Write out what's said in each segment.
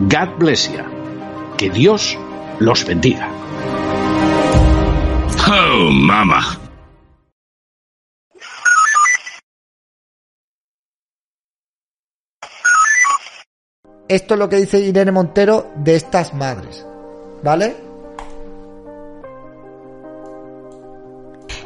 God bless you. Que Dios los bendiga. Oh, mama. Esto es lo que dice Irene Montero de estas madres. ¿Vale?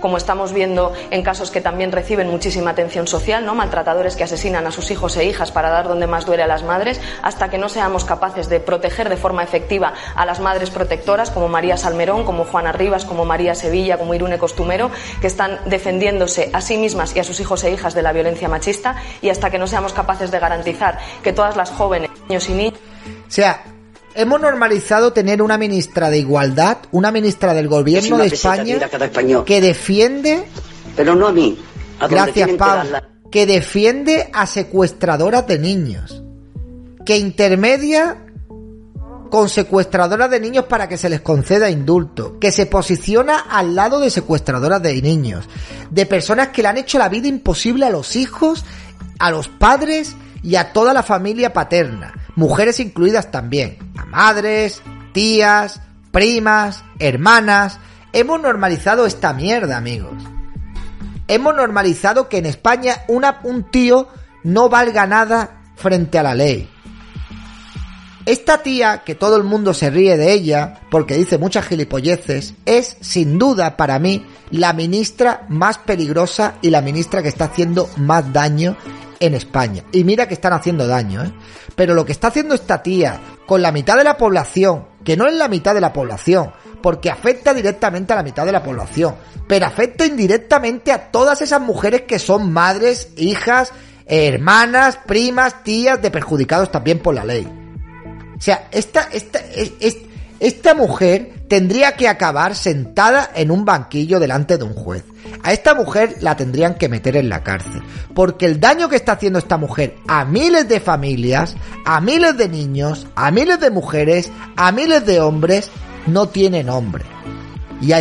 Como estamos viendo en casos que también reciben muchísima atención social, ¿no? maltratadores que asesinan a sus hijos e hijas para dar donde más duele a las madres, hasta que no seamos capaces de proteger de forma efectiva a las madres protectoras como María Salmerón, como Juana Rivas, como María Sevilla, como Irune Costumero, que están defendiéndose a sí mismas y a sus hijos e hijas de la violencia machista, y hasta que no seamos capaces de garantizar que todas las jóvenes, niños y niñas sea, hemos normalizado tener una ministra de Igualdad, una ministra del Gobierno de que España que defiende, Pero no a mí. A gracias que darla. que defiende a secuestradoras de niños, que intermedia con secuestradoras de niños para que se les conceda indulto, que se posiciona al lado de secuestradoras de niños, de personas que le han hecho la vida imposible a los hijos, a los padres y a toda la familia paterna, mujeres incluidas también, a madres, tías, primas, hermanas. Hemos normalizado esta mierda, amigos. Hemos normalizado que en España un tío no valga nada frente a la ley. Esta tía, que todo el mundo se ríe de ella, porque dice muchas gilipolleces, es sin duda para mí la ministra más peligrosa y la ministra que está haciendo más daño en España. Y mira que están haciendo daño, ¿eh? Pero lo que está haciendo esta tía con la mitad de la población, que no es la mitad de la población, porque afecta directamente a la mitad de la población, pero afecta indirectamente a todas esas mujeres que son madres, hijas, hermanas, primas, tías de perjudicados también por la ley. O sea, esta, esta, es- es- esta mujer tendría que acabar sentada en un banquillo delante de un juez. A esta mujer la tendrían que meter en la cárcel. Porque el daño que está haciendo esta mujer a miles de familias, a miles de niños, a miles de mujeres, a miles de hombres, no tiene nombre. Y,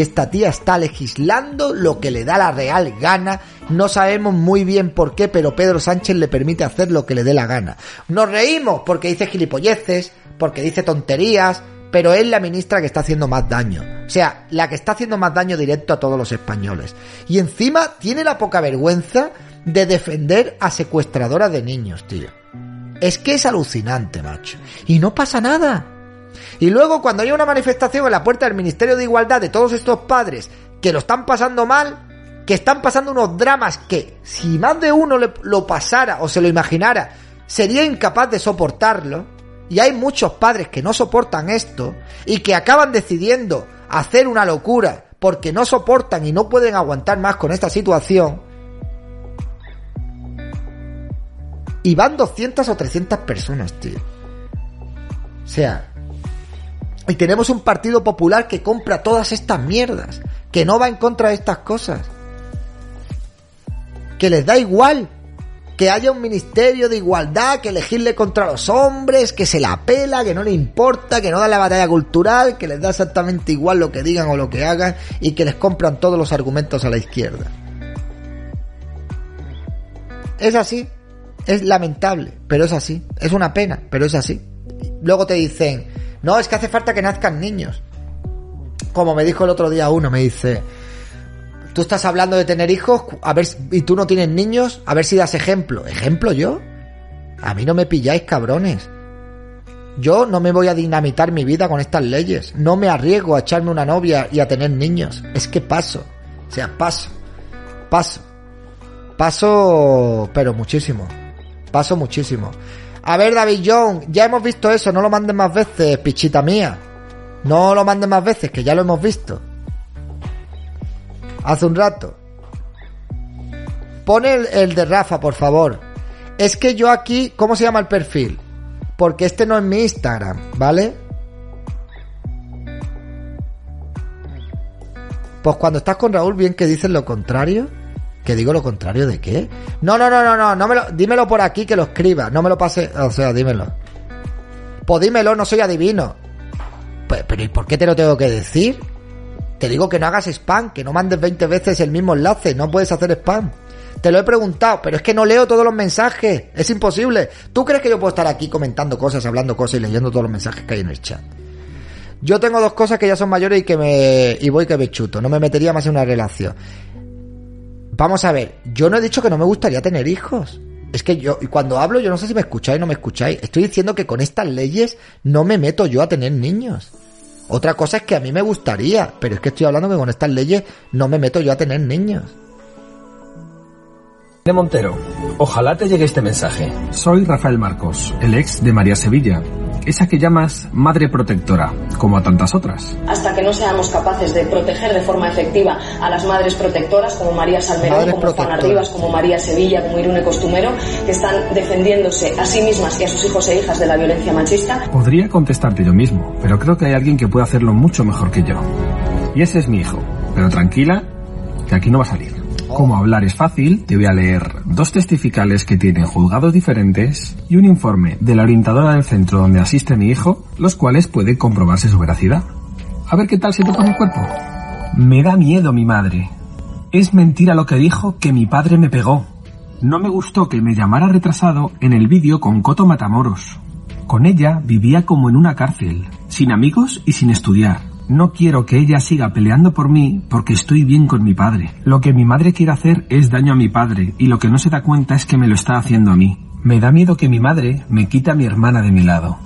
esta tía está legislando lo que le da la real gana. No sabemos muy bien por qué, pero Pedro Sánchez le permite hacer lo que le dé la gana. Nos reímos porque dice gilipolleces, porque dice tonterías, pero es la ministra que está haciendo más daño. O sea, la que está haciendo más daño directo a todos los españoles. Y encima tiene la poca vergüenza de defender a secuestradoras de niños, tío. Es que es alucinante, macho. Y no pasa nada. Y luego cuando hay una manifestación en la puerta del Ministerio de Igualdad de todos estos padres que lo están pasando mal, que están pasando unos dramas que si más de uno lo pasara o se lo imaginara, sería incapaz de soportarlo. Y hay muchos padres que no soportan esto y que acaban decidiendo hacer una locura porque no soportan y no pueden aguantar más con esta situación. Y van 200 o 300 personas, tío. O sea, y tenemos un partido popular que compra todas estas mierdas, que no va en contra de estas cosas, que les da igual que haya un ministerio de igualdad, que elegirle contra los hombres, que se la pela, que no le importa, que no da la batalla cultural, que les da exactamente igual lo que digan o lo que hagan y que les compran todos los argumentos a la izquierda. Es así, es lamentable, pero es así, es una pena, pero es así. Luego te dicen, no, es que hace falta que nazcan niños. Como me dijo el otro día uno, me dice, Tú estás hablando de tener hijos, a ver, y tú no tienes niños, a ver si das ejemplo. ¿Ejemplo yo? A mí no me pilláis, cabrones. Yo no me voy a dinamitar mi vida con estas leyes. No me arriesgo a echarme una novia y a tener niños. Es que paso. O sea, paso. Paso. Paso, pero muchísimo. Paso muchísimo. A ver, David John, ya hemos visto eso. No lo mandes más veces, pichita mía. No lo mandes más veces, que ya lo hemos visto hace un rato. Pone el, de Rafa, por favor. Es que yo aquí, ¿cómo se llama el perfil? Porque este no es mi Instagram, ¿vale? Pues cuando estás con Raúl, bien que dices lo contrario. ¿Que digo lo contrario de qué? No, no, no, no, no, no me lo, dímelo por aquí que lo escriba. No me lo pase, o sea, dímelo. Pues dímelo, no soy adivino. Pues, pero ¿y por qué te lo tengo que decir? Te digo que no hagas spam, que no mandes 20 veces el mismo enlace, no puedes hacer spam. Te lo he preguntado, pero es que no leo todos los mensajes, es imposible. ¿Tú crees que yo puedo estar aquí comentando cosas, hablando cosas y leyendo todos los mensajes que hay en el chat? Yo tengo dos cosas que ya son mayores y que me y voy que me chuto, no me metería más en una relación. Vamos a ver, yo no he dicho que no me gustaría tener hijos. Es que yo, y cuando hablo, yo no sé si me escucháis o no me escucháis. Estoy diciendo que con estas leyes no me meto yo a tener niños. Otra cosa es que a mí me gustaría, pero es que estoy hablando que con estas leyes no me meto yo a tener niños. De Montero, ojalá te llegue este mensaje. Soy Rafael Marcos, el ex de María Sevilla, esa que llamas madre protectora, como a tantas otras. Hasta que no seamos capaces de proteger de forma efectiva a las madres protectoras, como María Salmerón, como Juana Rivas, como María Sevilla, como Irune Costumero, que están defendiéndose a sí mismas y a sus hijos e hijas de la violencia machista. Podría contestarte yo mismo, pero creo que hay alguien que puede hacerlo mucho mejor que yo. Y ese es mi hijo. Pero tranquila, que aquí no va a salir. Como hablar es fácil, te voy a leer dos testificales que tienen juzgados diferentes y un informe de la orientadora del centro donde asiste mi hijo, los cuales pueden comprobarse su veracidad. A ver qué tal se toca mi cuerpo. Me da miedo mi madre. Es mentira lo que dijo que mi padre me pegó. No me gustó que me llamara retrasado en el vídeo con Coto Matamoros. Con ella vivía como en una cárcel, sin amigos y sin estudiar. No quiero que ella siga peleando por mí porque estoy bien con mi padre. Lo que mi madre quiere hacer es daño a mi padre y lo que no se da cuenta es que me lo está haciendo a mí. Me da miedo que mi madre me quita a mi hermana de mi lado.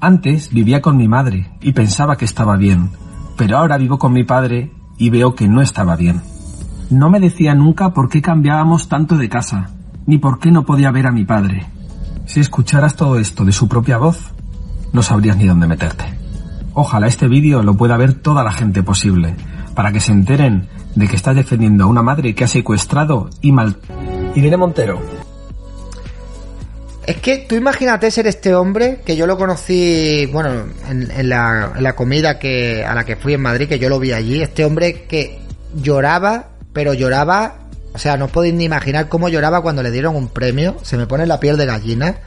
Antes vivía con mi madre y pensaba que estaba bien, pero ahora vivo con mi padre y veo que no estaba bien. No me decía nunca por qué cambiábamos tanto de casa, ni por qué no podía ver a mi padre. Si escucharas todo esto de su propia voz, no sabrías ni dónde meterte. Ojalá este vídeo lo pueda ver toda la gente posible, para que se enteren de que está defendiendo a una madre que ha secuestrado y mal... Irene Montero. Es que tú imagínate ser este hombre, que yo lo conocí, bueno, en, la, comida que, a la que fui en Madrid, que yo lo vi allí, este hombre que lloraba, pero lloraba, o sea, no podéis ni imaginar cómo lloraba cuando le dieron un premio, se me pone la piel de gallina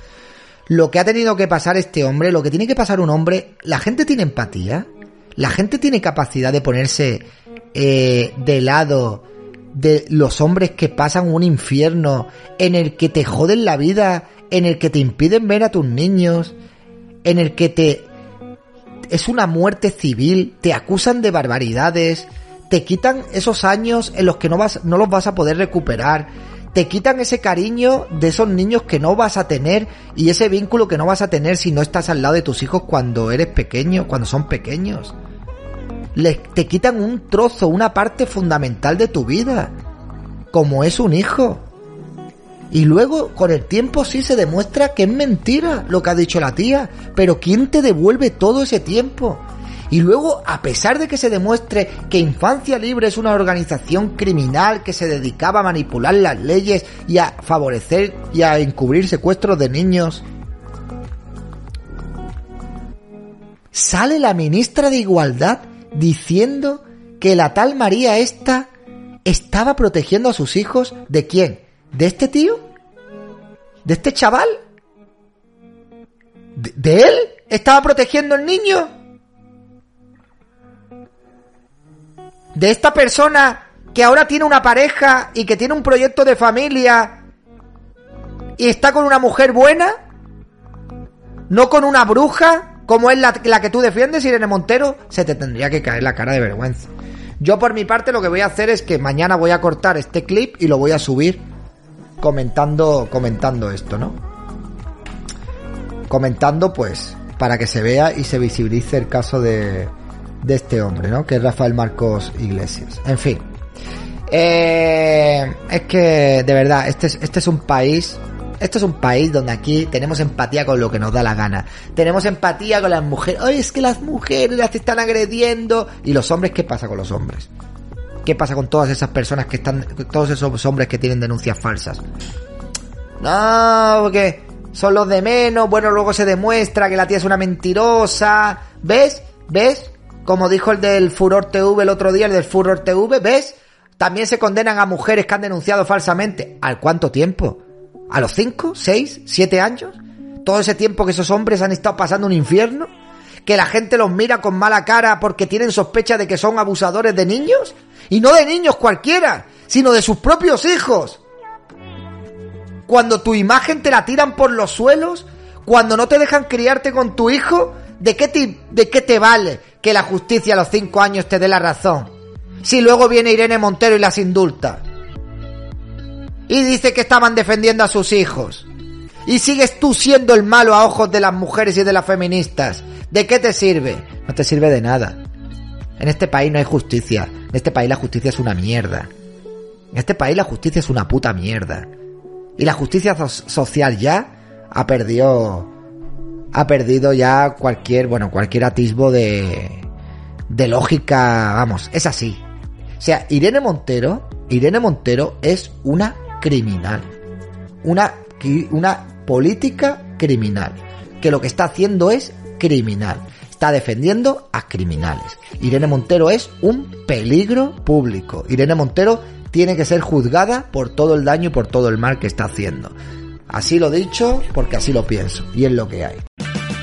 lo que ha tenido que pasar este hombre, lo que tiene que pasar un hombre, la gente tiene empatía, la gente tiene capacidad de ponerse eh, de lado de los hombres que pasan un infierno en el que te joden la vida, en el que te impiden ver a tus niños, en el que te... es una muerte civil, te acusan de barbaridades, te quitan esos años en los que no, vas, no los vas a poder recuperar, te quitan ese cariño de esos niños que no vas a tener y ese vínculo que no vas a tener si no estás al lado de tus hijos cuando eres pequeño, cuando son pequeños. Les, te quitan un trozo, una parte fundamental de tu vida, como es un hijo. Y luego, con el tiempo, sí se demuestra que es mentira lo que ha dicho la tía. Pero ¿quién te devuelve todo ese tiempo? Y luego, a pesar de que se demuestre que Infancia Libre es una organización criminal que se dedicaba a manipular las leyes y a favorecer y a encubrir secuestros de niños, sale la ministra de Igualdad diciendo que la tal María esta estaba protegiendo a sus hijos de quién? ¿De este tío? ¿De este chaval? ¿De, él? ¿Estaba protegiendo al niño? ¿De esta persona que ahora tiene una pareja y que tiene un proyecto de familia y está con una mujer buena? ¿No con una bruja como es la, que tú defiendes, Irene Montero? Se te tendría que caer la cara de vergüenza. Yo por mi parte lo que voy a hacer es que mañana voy a cortar este clip y lo voy a subir comentando comentando esto, ¿no? Comentando pues para que se vea y se visibilice el caso de, de este hombre, ¿no? Que es Rafael Marcos Iglesias. En fin. Eh, es que, de verdad, este es, este es un país esto es un país donde aquí tenemos empatía con lo que nos da la gana. Tenemos empatía con las mujeres. Ay, es que las mujeres las están agrediendo. ¿Y los hombres qué pasa con los hombres? ¿Qué pasa con todas esas personas que están, todos esos hombres que tienen denuncias falsas? No, porque son los de menos. Bueno, luego se demuestra que la tía es una mentirosa. ¿Ves? ¿Ves? Como dijo el del Furor TV el otro día, el del Furor TV, ¿ves? También se condenan a mujeres que han denunciado falsamente. ¿Al cuánto tiempo? ¿A los 5, 6, 7 años? ¿Todo ese tiempo que esos hombres han estado pasando un infierno? ¿Que la gente los mira con mala cara porque tienen sospecha de que son abusadores de niños? Y no de niños cualquiera, sino de sus propios hijos. Cuando tu imagen te la tiran por los suelos, cuando no te dejan criarte con tu hijo, ¿de qué te, vale que la justicia a los 5 años te dé la razón? Si luego viene Irene Montero y las indulta y dice que estaban defendiendo a sus hijos. Y sigues tú siendo el malo a ojos de las mujeres y de las feministas. ¿De qué te sirve? No te sirve de nada. En este país no hay justicia. En este país la justicia es una mierda. En este país la justicia es una puta mierda. Y la justicia social ya ha perdido ha perdido ya cualquier, bueno, cualquier atisbo de de lógica, vamos, es así. O sea, Irene Montero, Irene Montero es una criminal. Una, una política criminal. Que lo que está haciendo es criminal. Está defendiendo a criminales. Irene Montero es un peligro público. Irene Montero tiene que ser juzgada por todo el daño y por todo el mal que está haciendo. Así lo dicho porque así lo pienso y es lo que hay.